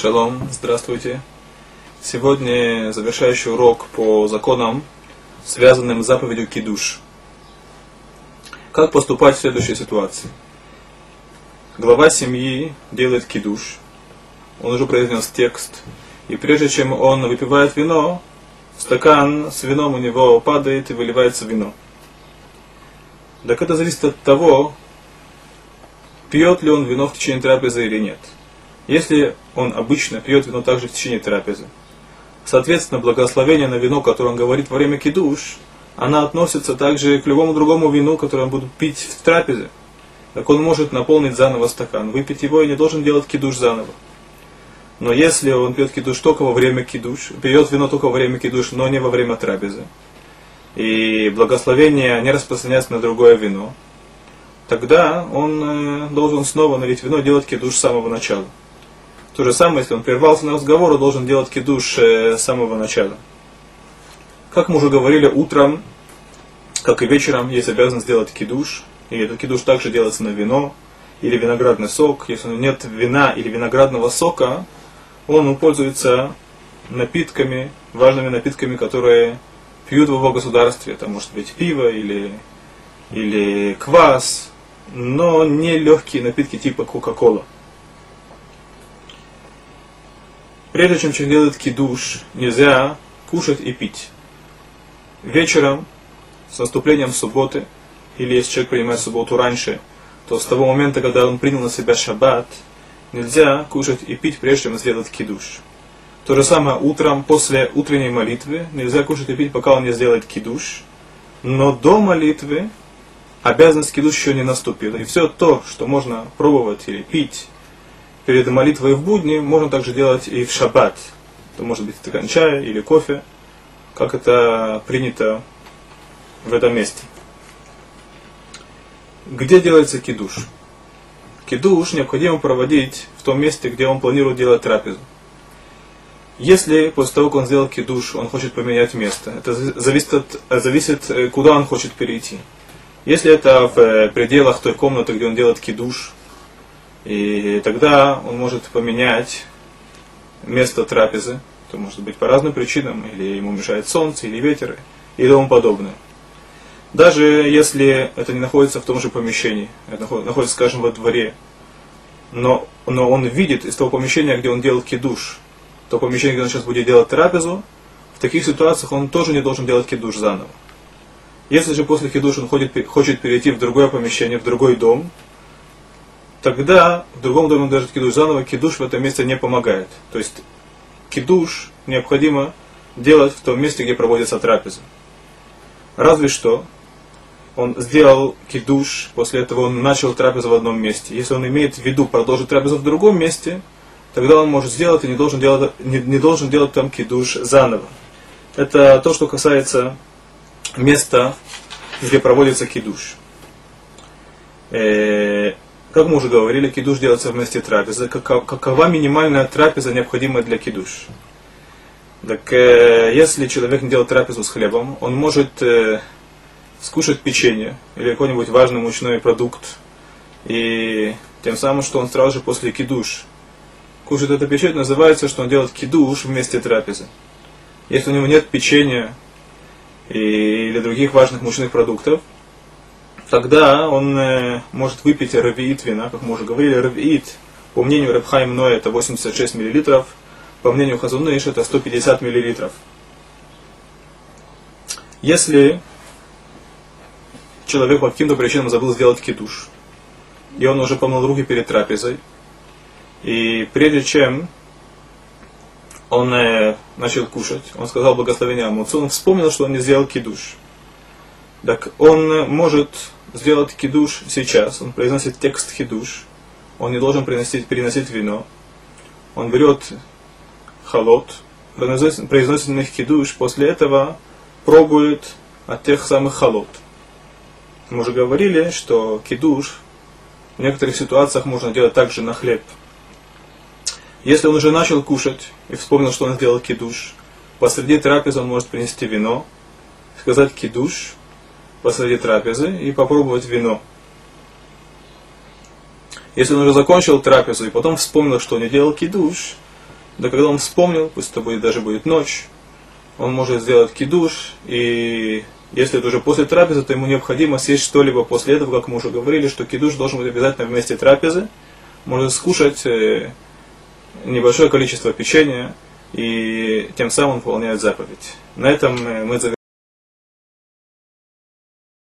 Шалом, здравствуйте. Сегодня завершающий урок по законам, связанным с заповедью Кидуш. Как поступать в следующей ситуации? Глава семьи делает Кидуш. Он уже произнес текст. И прежде чем он выпивает вино, стакан с вином у него падает и выливается вино. Так это зависит от того, пьет ли он вино в течение трапезы или нет. Если он обычно пьет вино также в течение трапезы, соответственно, благословение на вино, которое он говорит во время кидуш, она относится также к любому другому вину, которое он будет пить в трапезе. Так он может наполнить заново стакан, выпить его и не должен делать кидуш заново. Но если он пьет кидуш только во время кидуш, пьет вино только во время кидуш, но не во время трапезы, и благословение не распространяется на другое вино, тогда он э, должен снова налить вино и делать кидуш с самого начала. То же самое, если он прервался на разговор, он должен делать кидуш э, с самого начала. Как мы уже говорили, утром, как и вечером, есть обязанность сделать кидуш. И этот кидуш также делается на вино или виноградный сок. Если нет вина или виноградного сока, он пользуется напитками, важными напитками, которые пьют в его государстве. Это может быть пиво или, или квас, но не легкие напитки типа Кока-Кола. Прежде чем человек делает кидуш, нельзя кушать и пить. Вечером, с наступлением субботы, или если человек принимает субботу раньше, то с того момента, когда он принял на себя шаббат, нельзя кушать и пить, прежде чем сделать кидуш. То же самое утром, после утренней молитвы, нельзя кушать и пить, пока он не сделает кидуш. Но до молитвы обязанность кидуш еще не наступила. И все то, что можно пробовать или пить, перед молитвой в будни можно также делать и в шаббат. Это может быть стакан чая или кофе, как это принято в этом месте. Где делается кидуш? Кидуш необходимо проводить в том месте, где он планирует делать трапезу. Если после того, как он сделал кидуш, он хочет поменять место, это зависит, от, зависит, э, куда он хочет перейти. Если это в э, пределах той комнаты, где он делает кидуш, и тогда он может поменять место трапезы, то может быть по разным причинам, или ему мешает солнце, или ветер, и тому подобное. Даже если это не находится в том же помещении, это находится, скажем, во дворе, но, но он видит из того помещения, где он делает кидуш, то помещение, где он сейчас будет делать трапезу, в таких ситуациях он тоже не должен делать кидуш заново. Если же после кидуш он ходит, хочет перейти в другое помещение, в другой дом, тогда в другом доме держит кидуш заново, кидуш в этом месте не помогает. То есть кидуш необходимо делать в том месте, где проводится трапеза. Разве что он сделал кидуш, после этого он начал трапезу в одном месте. Если он имеет в виду продолжить трапезу в другом месте, тогда он может сделать и не должен делать, не, не должен делать там кидуш заново. Это то, что касается места, где проводится кидуш. Э, как мы уже говорили, кидуш делается вместе трапезы. Какова минимальная трапеза, необходимая для кидуш? Так э, если человек не делает трапезу с хлебом, он может э, скушать печенье или какой-нибудь важный мучной продукт, и тем самым, что он сразу же после кидуш кушает это печенье, называется, что он делает кидуш вместе трапезы. Если у него нет печенья или других важных мучных продуктов, тогда он э, может выпить равиит вина, как мы уже говорили, равиит, по мнению Рабхайм Ноя, это 86 мл, по мнению Хазуныш, это 150 мл. Если человек по каким-то причинам забыл сделать кидуш, и он уже помыл руки перед трапезой, и прежде чем он э, начал кушать, он сказал благословение Амуцу, он вспомнил, что он не сделал кидуш. Так он может сделать кидуш сейчас, он произносит текст кидуш, он не должен приносить, переносить вино, он берет халот, произносит, произносит на них кидуш, после этого пробует от тех самых халот. Мы уже говорили, что кидуш в некоторых ситуациях можно делать также на хлеб. Если он уже начал кушать и вспомнил, что он сделал кидуш, посреди трапезы он может принести вино, сказать кидуш, посреди трапезы и попробовать вино. Если он уже закончил трапезу и потом вспомнил, что не делал кидуш, Да когда он вспомнил, пусть это будет даже будет ночь, он может сделать кидуш, и если это уже после трапезы, то ему необходимо съесть что-либо после этого, как мы уже говорили, что кидуш должен быть обязательно вместе трапезы, может скушать э, небольшое количество печенья, и тем самым выполняет заповедь. На этом э, мы завершаем.